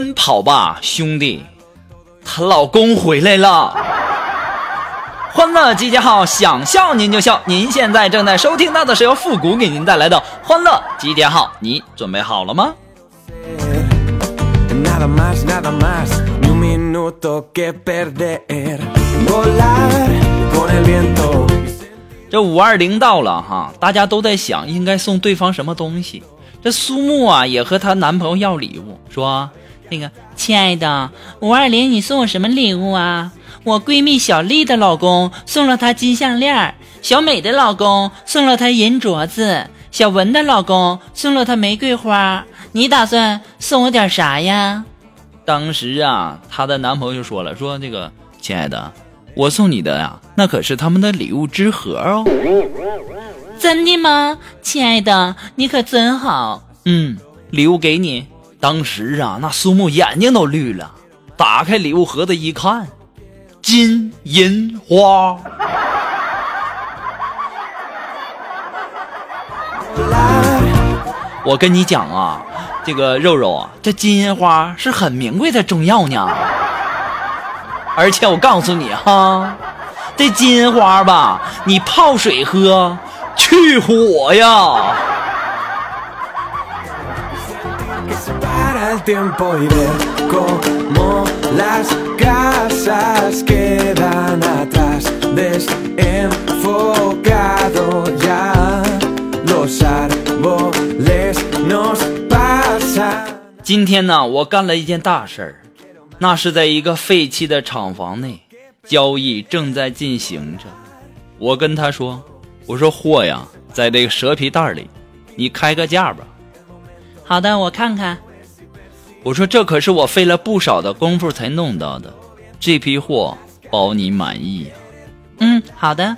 奔跑吧，兄弟！她老公回来了。欢乐集结号，想笑您就笑。您现在正在收听到的是由复古给您带来的欢乐集结号，你准备好了吗？这五二零到了哈，大家都在想应该送对方什么东西。这苏木啊，也和她男朋友要礼物，说。那个亲爱的五二零，你送我什么礼物啊？我闺蜜小丽的老公送了她金项链，小美的老公送了她银镯子，小文的老公送了她玫瑰花。你打算送我点啥呀？当时啊，她的男朋友就说了，说这个亲爱的，我送你的呀，那可是他们的礼物之盒哦。真的吗？亲爱的，你可真好。嗯，礼物给你。当时啊，那苏木眼睛都绿了，打开礼物盒子一看，金银花。我跟你讲啊，这个肉肉啊，这金银花是很名贵的中药呢。而且我告诉你哈，这金银花吧，你泡水喝，去火呀。今天呢，我干了一件大事儿，那是在一个废弃的厂房内，交易正在进行着。我跟他说：“我说货呀，在这个蛇皮袋里，你开个价吧。”好的，我看看。我说这可是我费了不少的功夫才弄到的，这批货包你满意呀？嗯，好的。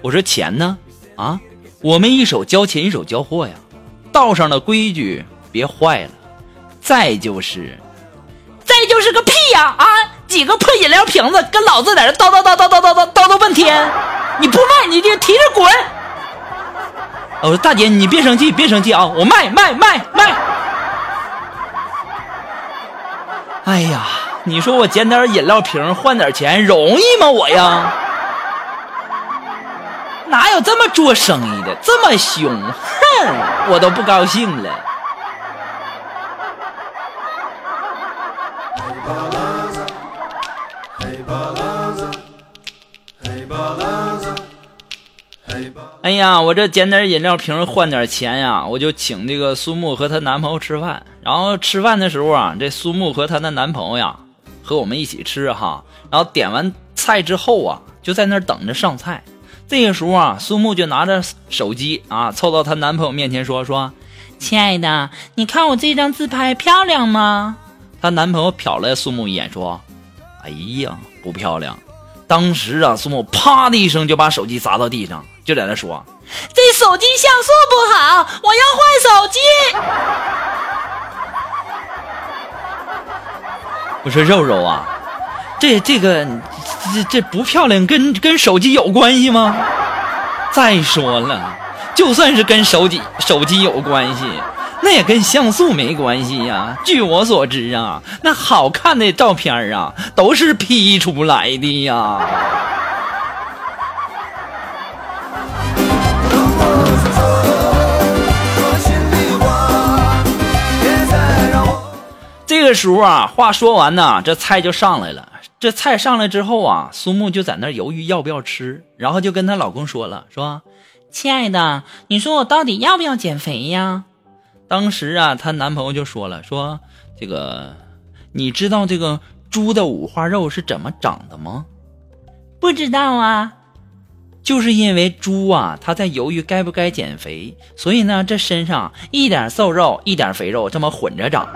我说钱呢？啊，我们一手交钱一手交货呀，道上的规矩别坏了。再就是，再就是个屁呀！啊，几个破饮料瓶子跟老子在这叨叨叨叨叨叨叨叨叨半天，你不卖你就提着滚！我说大姐你别生气别生气啊，我卖卖卖卖。哎呀，你说我捡点饮料瓶换点钱容易吗？我呀，哪有这么做生意的这么凶？哼，我都不高兴了。哎呀，我这捡点饮料瓶换点钱呀，我就请这个苏木和她男朋友吃饭。然后吃饭的时候啊，这苏木和她的男朋友呀，和我们一起吃哈。然后点完菜之后啊，就在那儿等着上菜。这个时候啊，苏木就拿着手机啊，凑到她男朋友面前说：“说，亲爱的，你看我这张自拍漂亮吗？”她男朋友瞟了苏木一眼说：“哎呀，不漂亮。”当时啊，苏木啪的一声就把手机砸到地上。就在那说，这手机像素不好，我要换手机。我说肉肉啊，这这个这这不漂亮，跟跟手机有关系吗？再说了，就算是跟手机手机有关系，那也跟像素没关系呀。据我所知啊，那好看的照片啊，都是 P 出来的呀。这个时候啊，话说完呢，这菜就上来了。这菜上来之后啊，苏木就在那犹豫要不要吃，然后就跟她老公说了：“说，亲爱的，你说我到底要不要减肥呀？”当时啊，她男朋友就说了：“说这个，你知道这个猪的五花肉是怎么长的吗？”“不知道啊。”就是因为猪啊，它在犹豫该不该减肥，所以呢，这身上一点瘦肉，一点肥肉，这么混着长。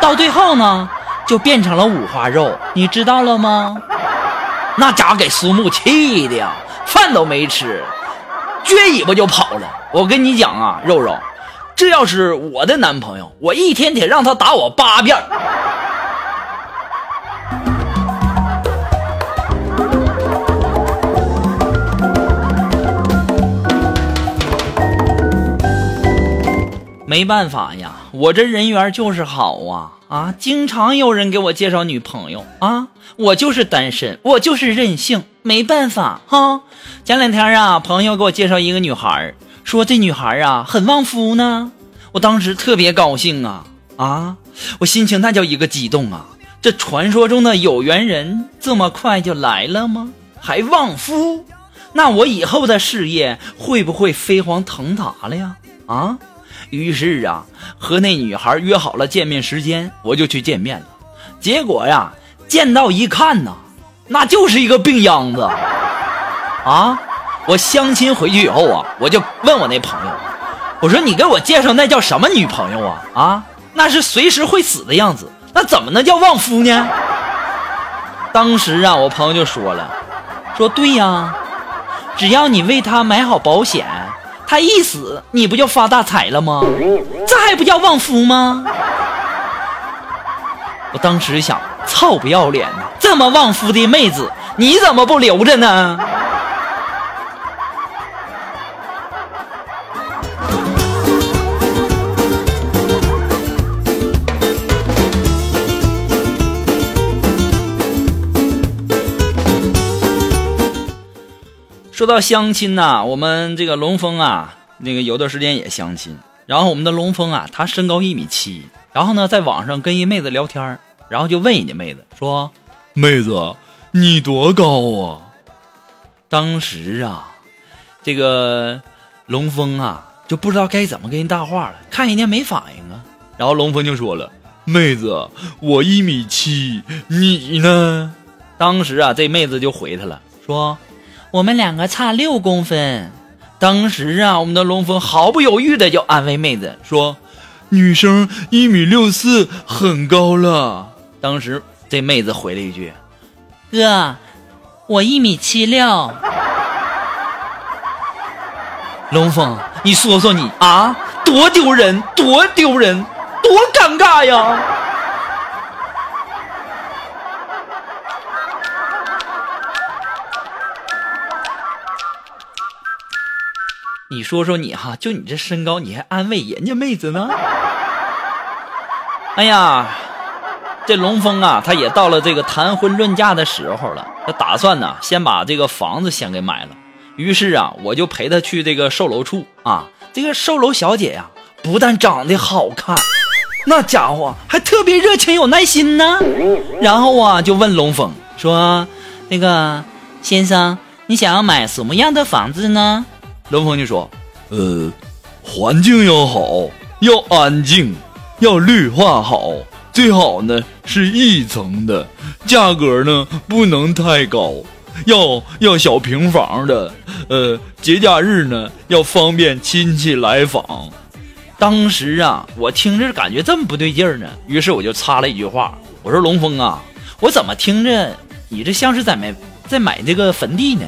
到最后呢，就变成了五花肉，你知道了吗？那家伙给苏木气的呀，饭都没吃，撅尾巴就跑了。我跟你讲啊，肉肉，这要是我的男朋友，我一天得让他打我八遍。没办法呀，我这人缘就是好啊啊！经常有人给我介绍女朋友啊，我就是单身，我就是任性，没办法哈。前两天啊，朋友给我介绍一个女孩，说这女孩啊很旺夫呢。我当时特别高兴啊啊，我心情那叫一个激动啊！这传说中的有缘人这么快就来了吗？还旺夫？那我以后的事业会不会飞黄腾达了呀？啊？于是啊，和那女孩约好了见面时间，我就去见面了。结果呀，见到一看呐，那就是一个病秧子啊！我相亲回去以后啊，我就问我那朋友，我说你给我介绍那叫什么女朋友啊？啊，那是随时会死的样子，那怎么能叫旺夫呢？当时啊，我朋友就说了，说对呀，只要你为他买好保险。他一死，你不就发大财了吗？这还不叫旺夫吗？我当时想，操不要脸的，这么旺夫的妹子，你怎么不留着呢？说到相亲呐，我们这个龙峰啊，那个有段时间也相亲。然后我们的龙峰啊，他身高一米七，然后呢，在网上跟一妹子聊天，然后就问人家妹子说：“妹子，你多高啊？”当时啊，这个龙峰啊就不知道该怎么跟人搭话了，看人家没反应啊，然后龙峰就说了：“妹子，我一米七，你呢？”当时啊，这妹子就回他了，说。我们两个差六公分，当时啊，我们的龙峰毫不犹豫的就安慰妹子说：“女生一米六四很高了。”当时这妹子回了一句：“哥，我一米七六。”龙峰，你说说你啊，多丢人，多丢人，多尴尬呀！你说说你哈，就你这身高，你还安慰人家妹子呢？哎呀，这龙峰啊，他也到了这个谈婚论嫁的时候了。他打算呢，先把这个房子先给买了。于是啊，我就陪他去这个售楼处啊。这个售楼小姐呀，不但长得好看，那家伙还特别热情有耐心呢。然后啊，就问龙峰说：“那个先生，你想要买什么样的房子呢？”龙峰就说：“呃，环境要好，要安静，要绿化好，最好呢是一层的，价格呢不能太高，要要小平房的，呃，节假日呢要方便亲戚来访。”当时啊，我听着感觉这么不对劲儿呢，于是我就插了一句话：“我说龙峰啊，我怎么听着你这像是在买在买这个坟地呢？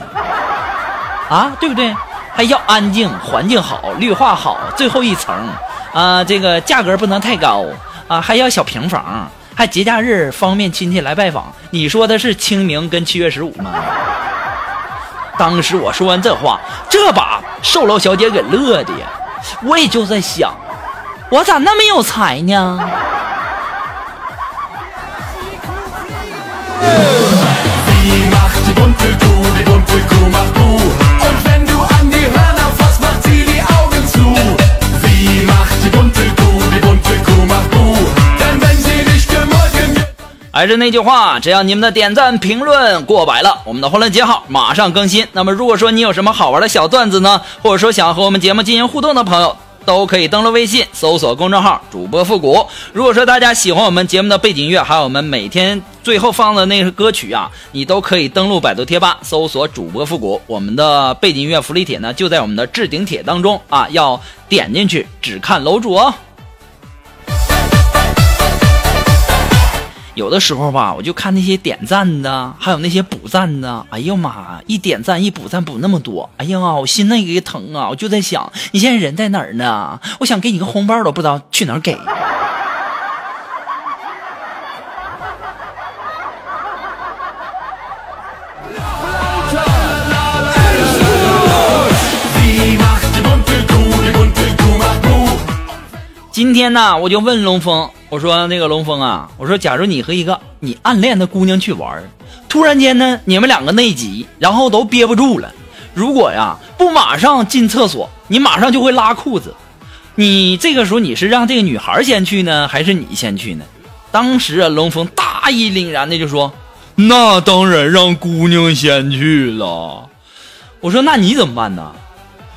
啊，对不对？”还要安静，环境好，绿化好，最后一层，啊，这个价格不能太高，啊，还要小平房，还节假日方便亲戚来拜访。你说的是清明跟七月十五吗？当时我说完这话，这把售楼小姐给乐的呀，我也就在想，我咋那么有才呢？还是那句话，只要你们的点赞评论过百了，我们的欢乐节号马上更新。那么，如果说你有什么好玩的小段子呢，或者说想和我们节目进行互动的朋友，都可以登录微信搜索公众号“主播复古”。如果说大家喜欢我们节目的背景乐，还有我们每天最后放的那个歌曲啊，你都可以登录百度贴吧搜索“主播复古”。我们的背景音乐福利帖呢，就在我们的置顶帖当中啊，要点进去只看楼主哦。有的时候吧，我就看那些点赞的，还有那些补赞的，哎呀妈，一点赞一补赞补那么多，哎呀，我心那个疼啊！我就在想，你现在人在哪儿呢？我想给你个红包都不知道去哪儿给。今天呢，我就问龙峰，我说那个龙峰啊，我说假如你和一个你暗恋的姑娘去玩，突然间呢，你们两个内急，然后都憋不住了，如果呀不马上进厕所，你马上就会拉裤子。你这个时候你是让这个女孩先去呢，还是你先去呢？当时啊，龙峰大义凛然的就说：“那当然让姑娘先去了。”我说：“那你怎么办呢？”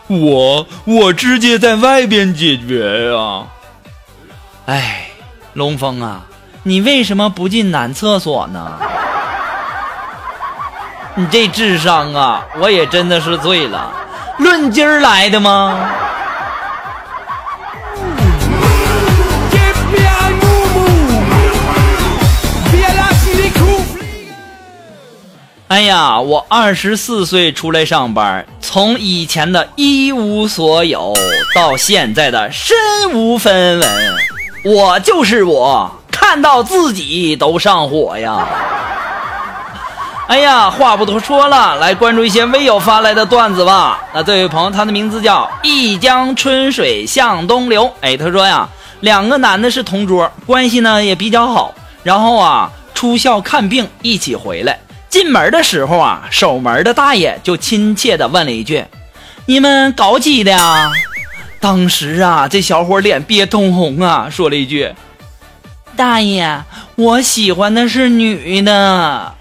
我我直接在外边解决呀。哎，龙峰啊，你为什么不进男厕所呢？你这智商啊，我也真的是醉了。论斤儿来的吗？哎呀，我二十四岁出来上班，从以前的一无所有到现在的身无分文。我就是我，看到自己都上火呀！哎呀，话不多说了，来关注一些微友发来的段子吧。那这位朋友，他的名字叫一江春水向东流。哎，他说呀，两个男的是同桌，关系呢也比较好。然后啊，出校看病一起回来，进门的时候啊，守门的大爷就亲切的问了一句：“你们搞几的呀？”当时啊，这小伙脸憋通红啊，说了一句：“大爷，我喜欢的是女的。”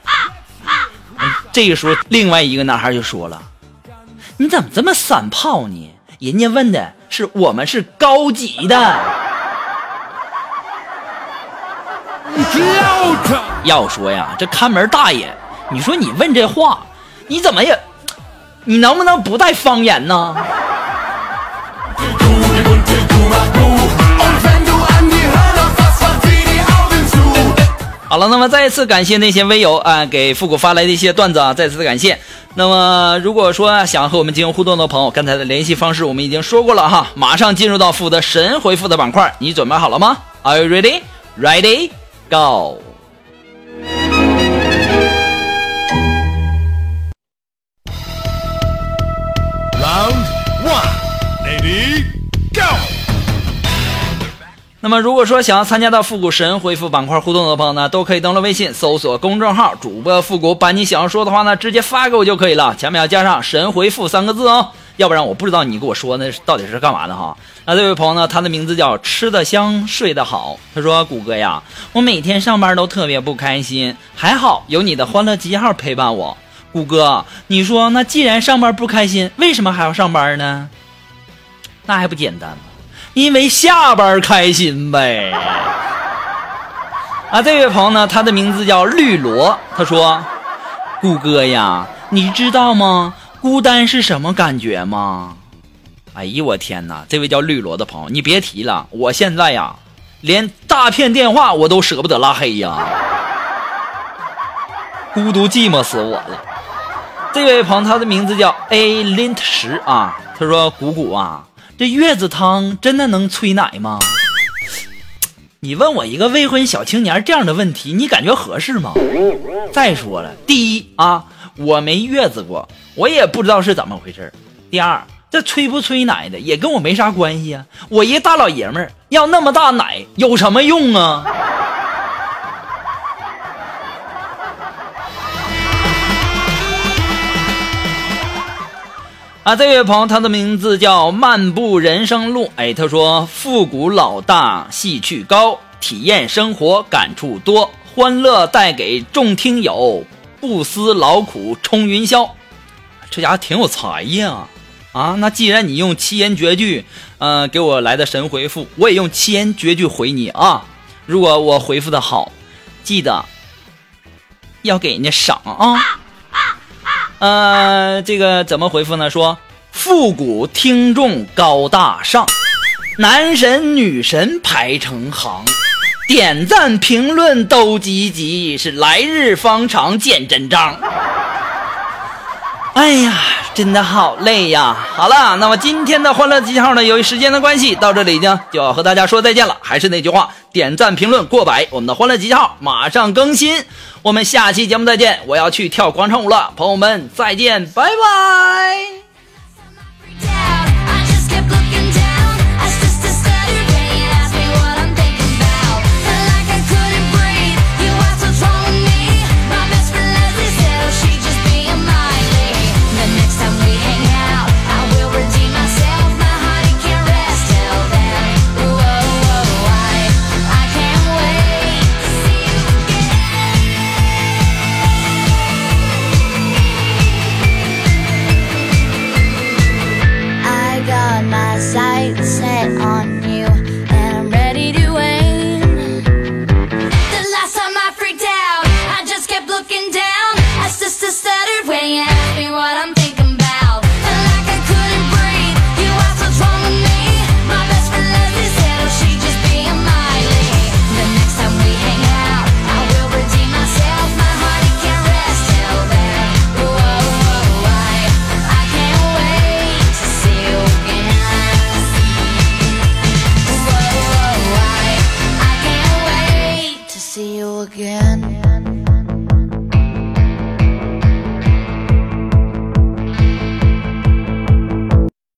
这个时候，另外一个男孩就说了：“你怎么这么散炮呢？人家问的是我们是高级的。”要说呀，这看门大爷，你说你问这话，你怎么也，你能不能不带方言呢？好了，那么再一次感谢那些微友啊，给复古发来的一些段子啊，再次的感谢。那么如果说想和我们进行互动的朋友，刚才的联系方式我们已经说过了哈，马上进入到复的神回复的板块，你准备好了吗？Are you ready? Ready? Go! Round one, ready? Go! 那么，如果说想要参加到复古神回复板块互动的朋友呢，都可以登录微信搜索公众号“主播复古”，把你想要说的话呢直接发给我就可以了，前面要加上“神回复”三个字哦，要不然我不知道你给我说那到底是干嘛的哈。那这位朋友呢，他的名字叫吃得香睡得好，他说：“谷歌呀，我每天上班都特别不开心，还好有你的欢乐记号陪伴我。谷歌，你说那既然上班不开心，为什么还要上班呢？那还不简单？”因为下班开心呗。啊，这位朋友呢，他的名字叫绿萝。他说：“顾哥呀，你知道吗？孤单是什么感觉吗？”哎呦我天哪！这位叫绿萝的朋友，你别提了，我现在呀，连诈骗电话我都舍不得拉黑呀，孤独寂寞死我了。这位朋友，他的名字叫 A Lint 十啊。他说：“谷谷啊。”这月子汤真的能催奶吗？你问我一个未婚小青年这样的问题，你感觉合适吗？再说了，第一啊，我没月子过，我也不知道是怎么回事第二，这催不催奶的也跟我没啥关系啊。我一大老爷们儿要那么大奶有什么用啊？啊，这位朋友，他的名字叫漫步人生路。哎，他说：“复古老大，戏趣高，体验生活感触多，欢乐带给众听友，不思劳苦冲云霄。”这家伙挺有才呀！啊，那既然你用七言绝句，呃，给我来的神回复，我也用七言绝句回你啊。如果我回复的好，记得要给人家赏啊。呃，这个怎么回复呢？说复古听众高大上，男神女神排成行，点赞评论都积极，是来日方长见真章。哎呀，真的好累呀！好了，那么今天的欢乐集结号呢，由于时间的关系，到这里呢就要和大家说再见了。还是那句话，点赞评论过百，我们的欢乐集结号马上更新。我们下期节目再见！我要去跳广场舞了，朋友们再见，拜拜。